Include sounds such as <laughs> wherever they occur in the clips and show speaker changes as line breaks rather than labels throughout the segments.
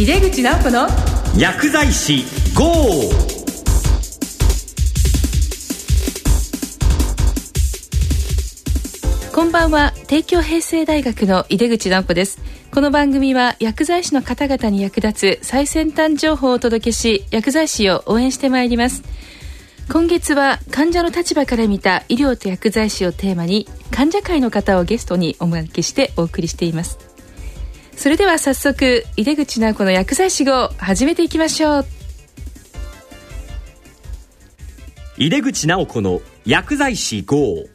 井出口直子の
薬剤師 GO!
こんばんは。帝京平成大学の井出口直子です。この番組は薬剤師の方々に役立つ最先端情報をお届けし薬剤師を応援してまいります。今月は患者の立場から見た医療と薬剤師をテーマに患者会の方をゲストにお招きしてお送りしていますそれでは早速井出口直子の薬剤師号始めていきましょう。
井出口直子の薬剤師 GO!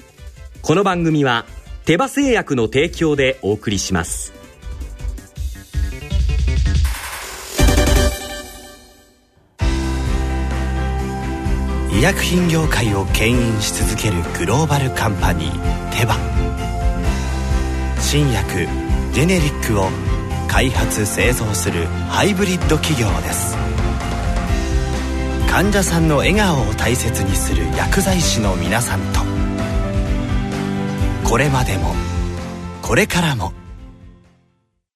この番組は手羽製薬の提供でお送りします。
医薬品業界を牽引し続けるグローバルカンパニーテバ。新薬ジェネリックを開発製造するハイブリッド企業です。患者さんの笑顔を大切にする薬剤師の皆さんと。これまでもこれからも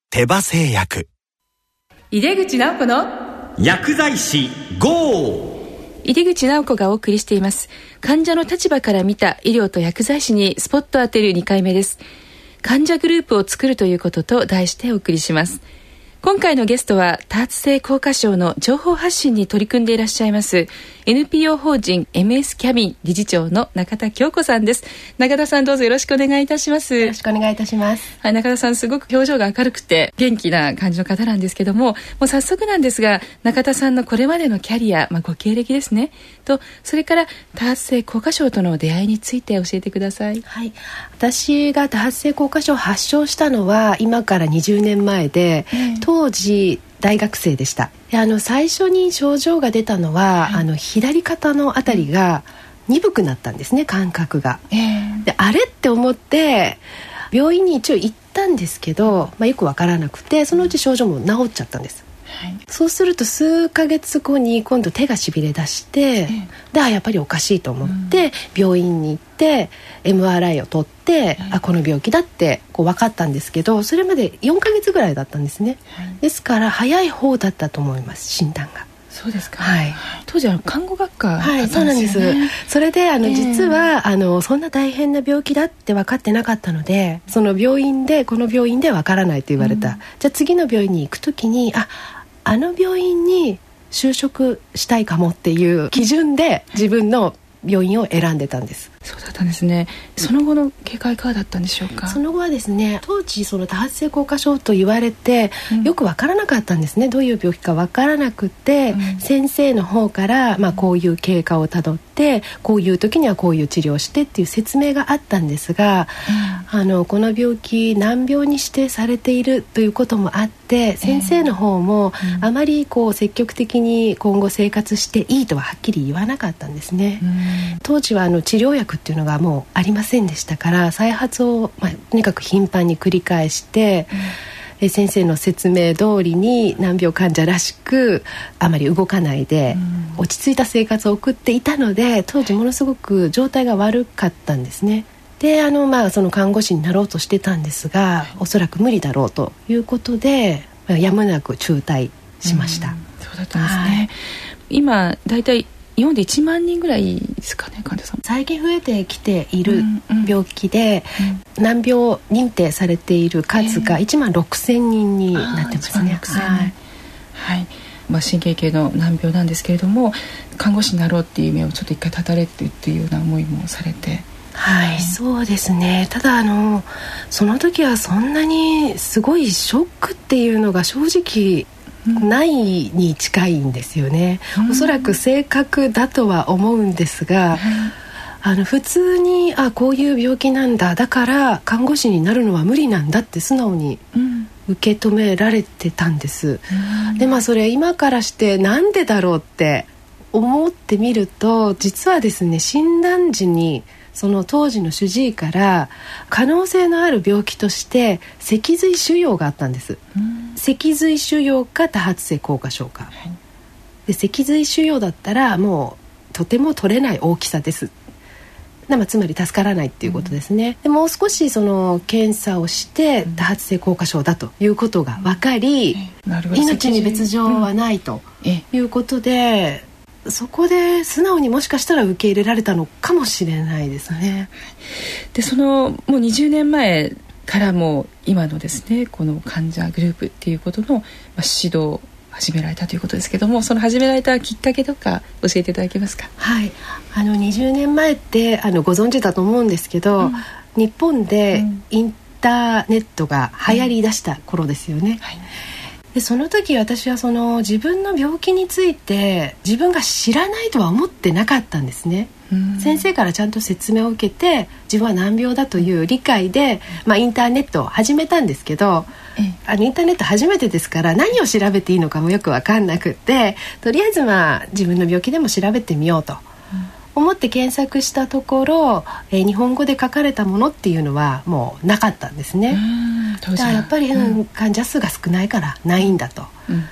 手羽製薬。
井出口直子の
薬剤師 GO!
井出口直子がお送りしています。患者の立場から見た医療と薬剤師にスポット当てる2回目です患者グループを作るということと題してお送りします。今回のゲストは多発性硬化症の情報発信に取り組んでいらっしゃいます NPO 法人 MS キャビン理事長の中田京子さんです。中田さんどうぞよろしくお願いいたします。
よろしくお願いいたします。
はい、中田さんすごく表情が明るくて元気な感じの方なんですけどももう早速なんですが中田さんのこれまでのキャリア、まあ、ご経歴ですね。とそれから多発性硬化症との出会いについて教えてください。
はい。私が多発性硬化症を発症したのは今から20年前で、当時大学生でした。であの最初に症状が出たのは、あの左肩のあたりが鈍くなったんですね感覚が、であれって思って病院に一応行ったんですけど、まあ、よくわからなくてそのうち症状も治っちゃったんですそうすると数ヶ月後に今度手がしびれ出して、であやっぱりおかしいと思って、病院に行って MRI を取って、あこの病気だってこう分かったんですけどそれまで4ヶ月ぐらいだったんですね、ですから早い方だったと思います診断が。
そうですか、
はい。
当時は看護学科だったん
はい、そうなんです。それであの、
ええ。
実はあのそんな大変な病気だって分かってなかったので、その病院でこの病院で分からないと言われた。じゃあ次の病院に行くときにああの病院に就職したいかもっていう基準で自分の病院を選んでたんです。
そうだったんですね。その後の経過いかがだったんでしょうか？
その後はですね当時その多発性硬化症と言われて、よくわからなかったんですね。どういう病気かわからなくて、先生の方から、まあ、こういう経過をたどってこういう時にはこういう治療をしてっていう説明があったんですが、あのこの病気難病に指定されているということもあって先生の方もあまりこう積極的に今後生活していいとははっきり言わなかったんですね。当時はあの治療薬っていうのがもうありませんでしたから再発を、まあ、とにかく頻繁に繰り返して、え先生の説明通りに難病患者らしくあまり動かないで、落ち着いた生活を送っていたので当時ものすごく状態が悪かったんですね。であのまあその看護師になろうとしてたんですが、おそらく無理だろうということで、まあやむなく中退しました。
そうだったんですね、今だい。たい日本で1万人ぐらいですかね患者さん。
最近増えてきている
うんうん。
病気で、難病認定されている数が1万6,000人になってますね。
あー1万6000
はい。
はい。まあ、神経系の難病なんですけれども看護師になろうっていう夢をちょっと一回断たれてっていうような思いもされて
はい、そうですね。ただあのその時はそんなにすごいショックっていうのが正直ないに近いんですよね、おそらく正確だとは思うんですが、あの普通にあこういう病気なんだだから看護師になるのは無理なんだって素直に受け止められてたんです、でまあそれ今からしてなんでだろうって思ってみると実はですね診断時にその当時の主治医から可能性のある病気として脊髄腫瘍があったんです、脊髄腫瘍か多発性硬化症か、で脊髄腫瘍だったらもうとても取れない大きさです。まあ、つまり助からないっていうことですね、でもう少しその検査をして多発性硬化症だということが分かり、命に別状はないということで、そこで素直にもしかしたら受け入れられたのかもしれないですね。
でそのもう20年前からも今のですねこの患者グループっていうことの、まあ、指導始められたということですけどもその始められたきっかけとか教えていただけますか？
はい。あの20年前ってあのご存知だと思うんですけど、うん、日本でインターネットが流行りだした頃ですよね、うんはいでその時私はその自分の病気について自分が知らないとは思ってなかったんですね。先生からちゃんと説明を受けて自分は難病だという理解で、まあ、インターネットを始めたんですけどあのインターネット初めてですから何を調べていいのかもよく分かんなくってとりあえずまあ自分の病気でも調べてみようと。思って検索したところ、えー、日本語で書かれたものっていうのはもうなかったんですね。だからやっぱり、うん、患者数が少ないからないんだと。うん。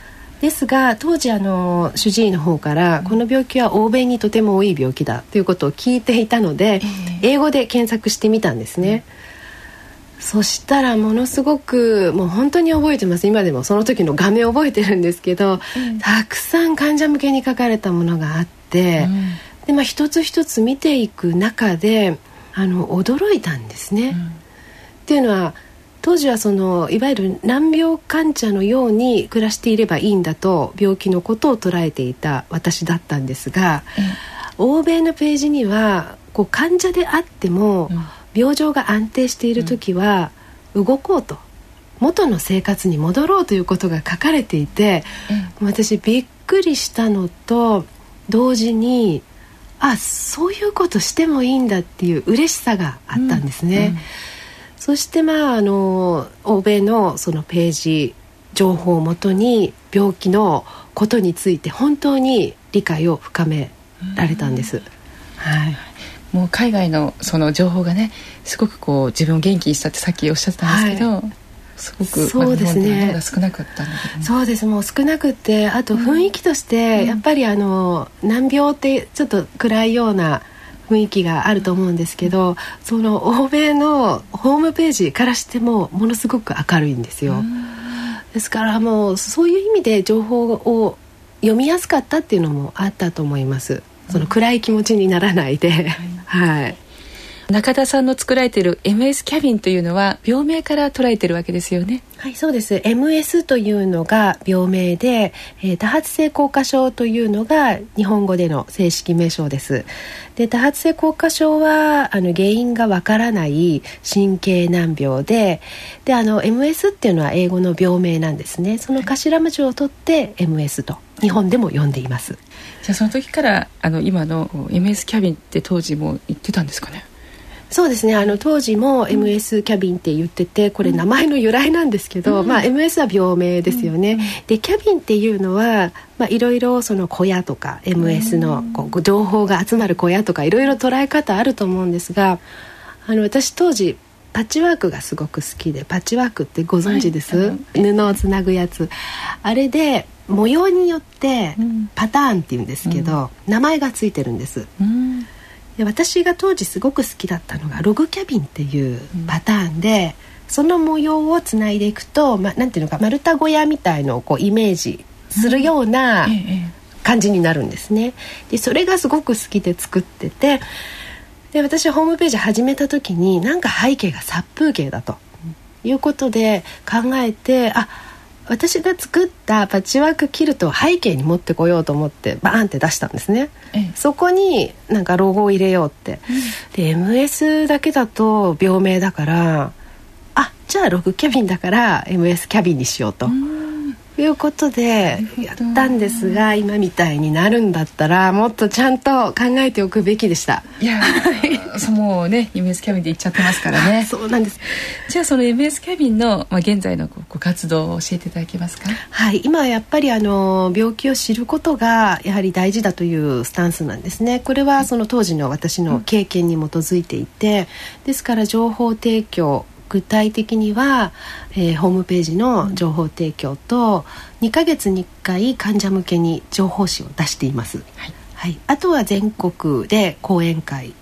ですが当時あの主治医の方からこの病気は欧米にとても多い病気だということを聞いていたので、英語で検索してみたんですね、うん、そしたらものすごくもう本当に覚えてます。今でもその時の画面覚えてるんですけど、うん、たくさん患者向けに書かれたものがあって、でまあ一つ一つ見ていく中であの驚いたんですね。っていうのは当時はそのいわゆる難病患者のように暮らしていればいいんだと病気のことを捉えていた私だったんですが、うん、欧米のページにはこう患者であっても、病状が安定している時は動こうと元の生活に戻ろうということが書かれていて、うん、私びっくりしたのと同時にあそういうことしてもいいんだっていう嬉しさがあったんですね。うんそしてまああの欧米のそのページ情報をもとに病気のことについて本当に理解を深められたんです。はい、
もう海外のその情報がねすごくこう自分を元気にしたってさっきおっしゃってたんですけど、はい、すごく
そうですね、
ま、少なかったんだけど、
ね、そうです。もう少なくてあと雰囲気として、やっぱりあの難病ってちょっと暗いような雰囲気があると思うんですけどその欧米のホームページからしてもものすごく明るいんですよ。ですからもうそういう意味で情報を読みやすかったっていうのもあったと思います。その暗い気持ちにならないで、はい。
中田さんの作られている MS キャビンというのは病名から捉えてるわけですよね。
はいそうです。MS というのが病名で、えー、多発性硬化症というのが日本語での正式名称です。で多発性硬化症はあの原因がわからない神経難病でであの MS っていうのは英語の病名なんですね。その頭文字を取って MS と日本でも呼んでいます。
じゃあその時からあの今の MS キャビンって当時も言ってたんですかね？
そうですね。あの当時も MS キャビンって言っててこれ名前の由来なんですけど、うん、まあ、MS は病名ですよね、うん、でキャビンっていうのは、まあ、いろいろその小屋とか MS のこう情報が集まる小屋とかいろいろ捉え方あると思うんですがあの私当時パッチワークがすごく好きでパッチワークってご存知です、はい、布をつなぐやつ。あれで模様によってパターンっていうんですけど、うん、名前がついてるんです、うんで私が当時すごく好きだったのがログキャビンっていうパターンで、うん、その模様をつないでいくと、まあ、なんていうのか丸太小屋みたいのをこうイメージするような感じになるんですね。でそれがすごく好きで作っててで私ホームページ始めた時になんか背景が殺風景だということで考えてあ私が作ったパッチワークキルトを背景に持ってこようと思ってバーンって出したんですね、ええ、そこになんかロゴを入れようって、うん、で MS だけだと病名だからあじゃあログキャビンだから MS キャビンにしようと。うんいうことでやったんですが今みたいになるんだったらもっとちゃんと考えておくべきでした。
いやそもうね MS キャビンで行っちゃってますからね。<laughs>
そうなんです。
じゃあその MS キャビンの、まあ、現在のご活動を教えていただけますか？
はい。今はやっぱりあの病気を知ることがやはり大事だというスタンスなんですね。これはその当時の私の経験に基づいていて、ですから情報提供具体的には、えー、ホームページの情報提供と2ヶ月に1回患者向けに情報誌を出しています、はい、はい、あとは全国で講演会。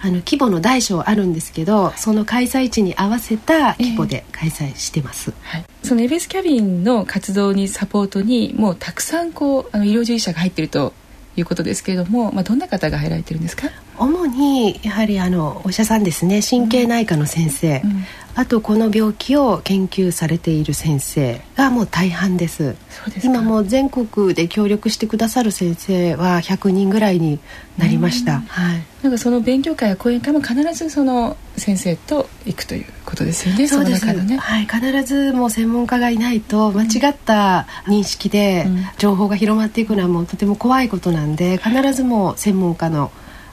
あの規模の大小あるんですけどその開催地に合わせた規模で開催してます、
はい、そのエベスキャビンの活動にサポートにもうたくさんこうあの医療従事者が入っているということですけれども、まあ、どんな方が入られてるんですか？
主にやはりあのお医者さんですね神経内科の先生、うん。うん、あとこの病気を研究されている先生がもう大半です。今もう全国で協力してくださる先生は100人ぐらいになりました、
はい、なんかその勉強会や講演会も必ずその先生と行くということですよね
そうです。ね、はい、必ずもう専門家がいないと間違った認識で情報が広まっていくのはもうとても怖いことなんで必ずもう専門家の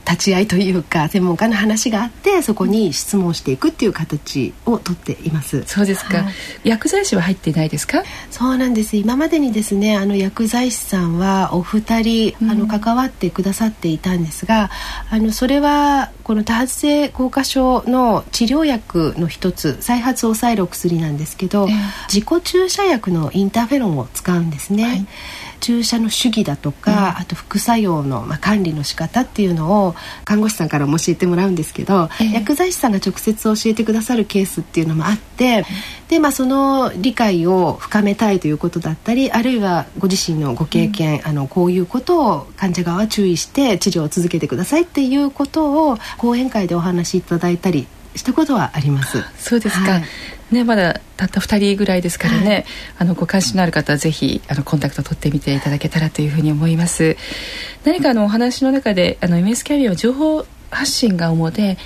立ち会いというか専門家の話があってそこに質問していくっていう形をとっています。
そうですか、はい、薬剤師は入っていないですか？
そうなんです。今までにですねあの薬剤師さんはお二人、あの関わってくださっていたんですがあのそれはこの多発性硬化症の治療薬の一つ再発を抑えるお薬なんですけど、えー、自己注射薬のインターフェロンを使うんですね、はい注射の主義だとか、うん、あと副作用の、まあ、管理の仕方っていうのを看護師さんからも教えてもらうんですけど、えー、薬剤師さんが直接教えてくださるケースっていうのもあって、で、まあ、その理解を深めたいということだったりあるいはご自身のご経験、うん、あのこういうことを患者側は注意して治療を続けてくださいっていうことを講演会でお話しいただいたりしたことはあります。
そうですか。はい、ね、まだたった2人ぐらいですからね、はい、あのご関心のある方はぜひあのコンタクト取ってみていただけたらというふうに思います。何かあのお話の中であの MS キャリアは情報発信が主で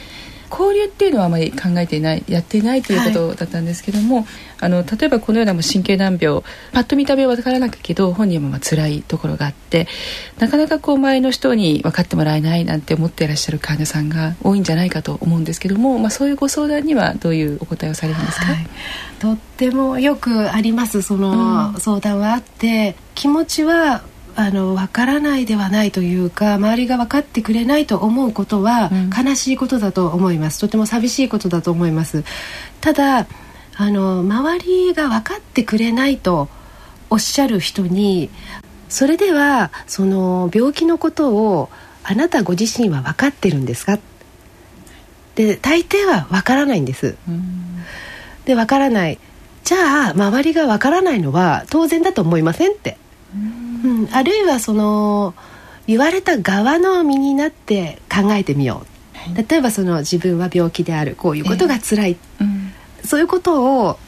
交流っていうのはあまり考えていないやっていないということだったんですけども、はい、あの例えばこのようなも神経難病パッと見た目は分からなくけど本人もまあ辛いところがあってなかなかこう周りの人に分かってもらえないなんて思っていらっしゃる患者さんが多いんじゃないかと思うんですけども、まあ、そういうご相談にはどういうお答えをされるんですか、はい、
とってもよくありますその相談はあって、うん、気持ちはあの分からないではないというか周りが分かってくれないと思うことは悲しいことだと思います、うん、とても寂しいことだと思います。ただあの周りが分かってくれないとおっしゃる人にそれではその病気のことをあなたご自身は分かってるんですか？で大抵は分からないんです、うん、で分からない。じゃあ周りが分からないのは当然だと思いませんって。うん、あるいはその言われた側の身になって考えてみよう、はい、例えばその自分は病気である。こういうことが辛い、えーうん、そういうことを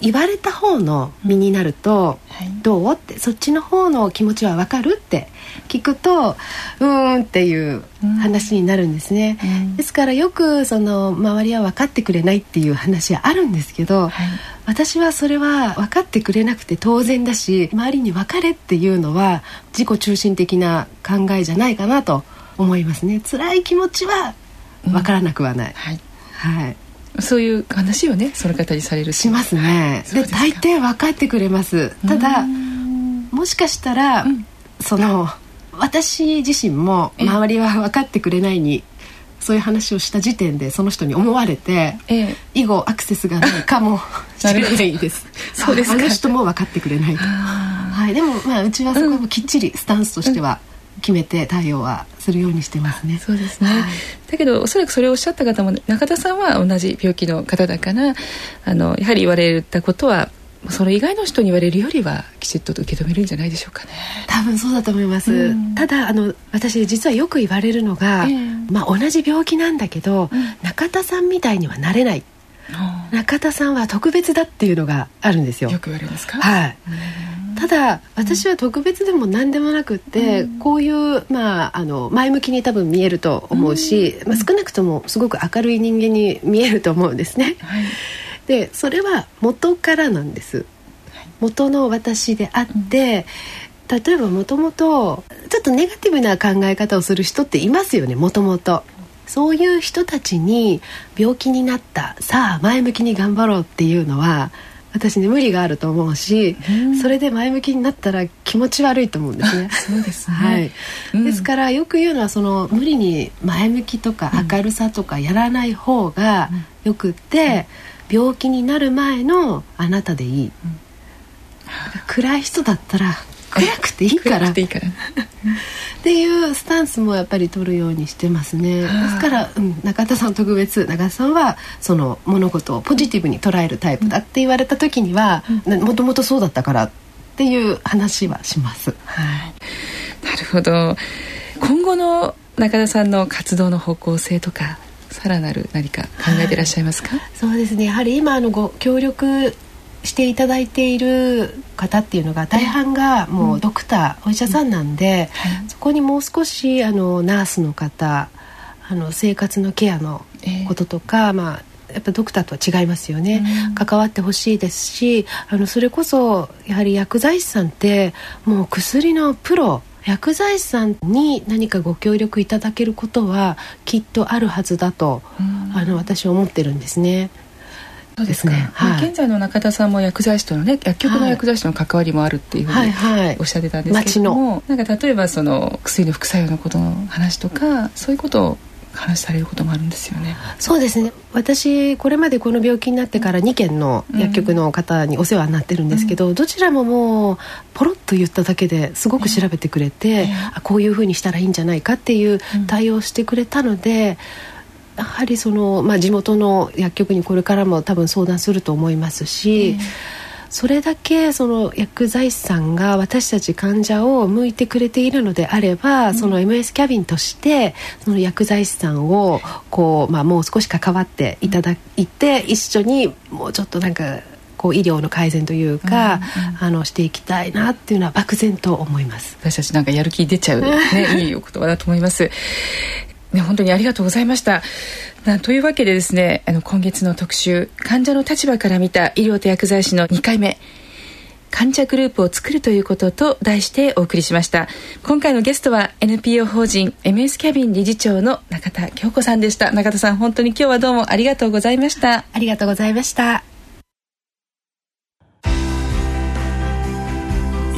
言われた方の身になると、はい、どう？ってそっちの方の気持ちは分かる？って聞くとうーんっていう話になるんですね、うん、ですからよくその周りは分かってくれないっていう話はあるんですけど、はい、私はそれは分かってくれなくて当然だし周りに分かれっていうのは自己中心的な考えじゃないかなと思いますね。辛い気持ちは分からなくはない、うん、はい、はい
そういう話をねその方にされる
し。ますね、はい、で大抵分かってくれます。ただもしかしたら、うん、その私自身も周りは分かってくれないにそういう話をした時点でその人に思われて、ええ、以後アクセスがないかも <laughs> しれないです。そうですあの人も分かってくれないと。はい、でもまあうちはそこもきっちりスタンスとしては、うん決めて対応はするようにしてますね。
そうですね。はい、だけどおそらくそれをおっしゃった方も中田さんは同じ病気の方だからあのやはり言われたことはそれ以外の人に言われるよりはきちっと受け止めるんじゃないでしょうかね。
多分そうだと思います。うん、ただあの私実はよく言われるのが、えー、まあ同じ病気なんだけど、うん、中田さんみたいにはなれない。中田さんは特別だっていうのがあるんですよ。
よく言われますか？
はい。ただ私は特別でも何でもなくって、うん、こういう、まあ、あの前向きに多分見えると思うし、うん、まあ、少なくともすごく明るい人間に見えると思うんですね。はい、でそれは元からなんです。元の私であって、うん、例えばもともとちょっとネガティブな考え方をする人っていますよねもともと。そういう人たちに病気になった。さあ前向きに頑張ろうっていうのは私ね無理があると思うし、うん、それで前向きになったら気持ち悪いと思うんですね。<laughs>
そうですね、
はい。うん、ですからよく言うのはその無理に前向きとか明るさとかやらない方がよくって、病気になる前のあなたでいい。暗い人だったら暗くていいから。
いいから。
っていうスタンスもやっぱり取るようにしてますね。ですから、うん、中田さん特別中田さんはその物事をポジティブに捉えるタイプだって言われた時にはもともとそうだったからっていう話はします。はい、
なるほど。今後の中田さんの活動の方向性とかさらなる何か考えていらっしゃいますか、はい、
そうですね。やはり今のご協力していただいている方っていうのが大半がもうドクター、うん、お医者さんなんで、うん、そこにもう少しあのナースの方あの生活のケアのこととか、えー、まあやっぱドクターとは違いますよね、うん、関わってほしいですしあのそれこそやはり薬剤師さんってもう薬のプロ薬剤師さんに何かご協力いただけることはきっとあるはずだと、あの私は思ってるんですね。
そうですね、はい、現在の中田さんも薬剤師とのね薬局の薬剤師の関わりもあるっていうふうにおっしゃってたんですけども、はいはい、なんか例えばその薬の副作用のことの話とかそういうことを話されることもあるんですよね。
そうですね。私これまでこの病気になってから2件の薬局の方にお世話になってるんですけど、うん、どちらももうポロッと言っただけですごく調べてくれて、えー、こういうふうにしたらいいんじゃないかっていう対応してくれたので。うんやはりその、まあ、地元の薬局にこれからも多分相談すると思いますし、それだけその薬剤師さんが私たち患者を向いてくれているのであれば、うん、その MS キャビンとしてその薬剤師さんをこう、まあ、もう少し関わっていただいて、一緒にもうちょっとなんかこう医療の改善というか、うんうん、あのしていきたいなっていうのは漠然と思います。
私たちなんかやる気出ちゃう、ね、<laughs> いいお言葉だと思いますね、本当にありがとうございました。というわけでですね、あの今月の特集、患者の立場から見た医療と薬剤師の2回目、患者グループを作るということと題してお送りしました。今回のゲストは NPO 法人 MS キャビン理事長の中田京子さんでした。中田さん、本当に今日はどうもありがとうございました。
ありがとうございました。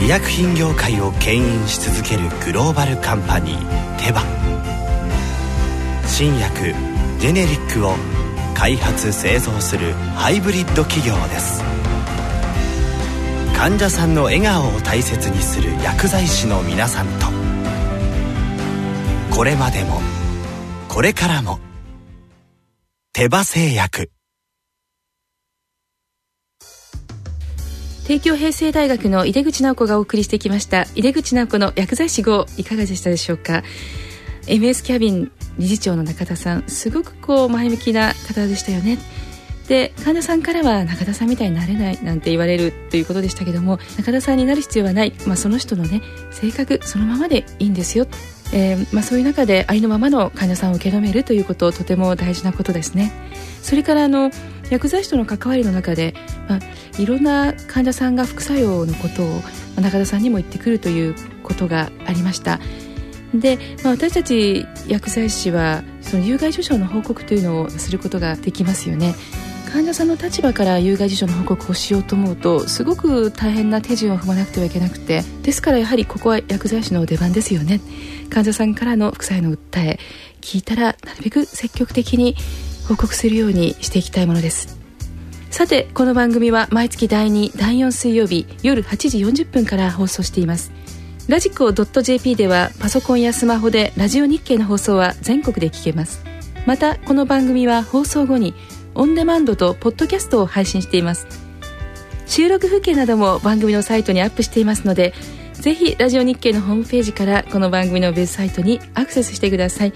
医薬品業界を牽引し続けるグローバルカンパニーテバ新薬ジェネリックを開発製造するハイブリッド企業です。患者さんの笑顔を大切にする薬剤師の皆さんと。これまでもこれからも手羽製薬。
帝京平成大学の井出口直子がお送りしてきました。井出口直子の薬剤師号いかがでしたでしょうか？MS キャビン理事長の中田さんすごくこう前向きな方でしたよね。で患者さんからは中田さんみたいになれないなんて言われるということでしたけども中田さんになる必要はない、まあ、その人のね性格そのままでいいんですよ、えー、まあ、そういう中でありのままの患者さんを受け止めるということとても大事なことですね。それからあの薬剤師との関わりの中で、まあ、いろんな患者さんが副作用のことを中田さんにも言ってくるということがありました。で、まあ、私たち薬剤師はその有害事象の報告というのをすることができますよね。患者さんの立場から有害事象の報告をしようと思うとすごく大変な手順を踏まなくてはいけなくてですからやはりここは薬剤師の出番ですよね。患者さんからの副作用の訴え聞いたらなるべく積極的に報告するようにしていきたいものです。さてこの番組は毎月第2第4水曜日夜8時40分から放送しています。ラジコ .jp ではパソコンやスマホでラジオ日経の放送は全国で聞けます。またこの番組は放送後にオンデマンドとポッドキャストを配信しています。収録風景なども番組のサイトにアップしていますのでぜひラジオ日経のホームページからこの番組のウェブサイトにアクセスしてください。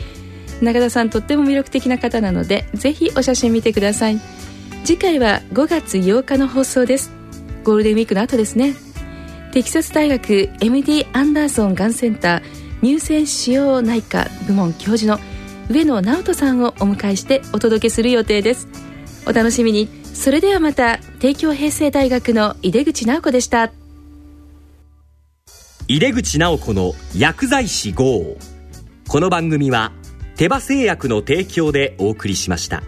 中田さんとっても魅力的な方なのでぜひお写真見てください。次回は5月8日の放送です。ゴールデンウィークの後ですね。テキサス大学 MD アンダーソンがんセンター乳腺腫瘍内科部門教授の上野直人さんをお迎えしてお届けする予定です。お楽しみに。それではまた帝京平成大学の井出口直子でした。
井出口直子の薬剤師号。この番組は手羽製薬の提供でお送りしました。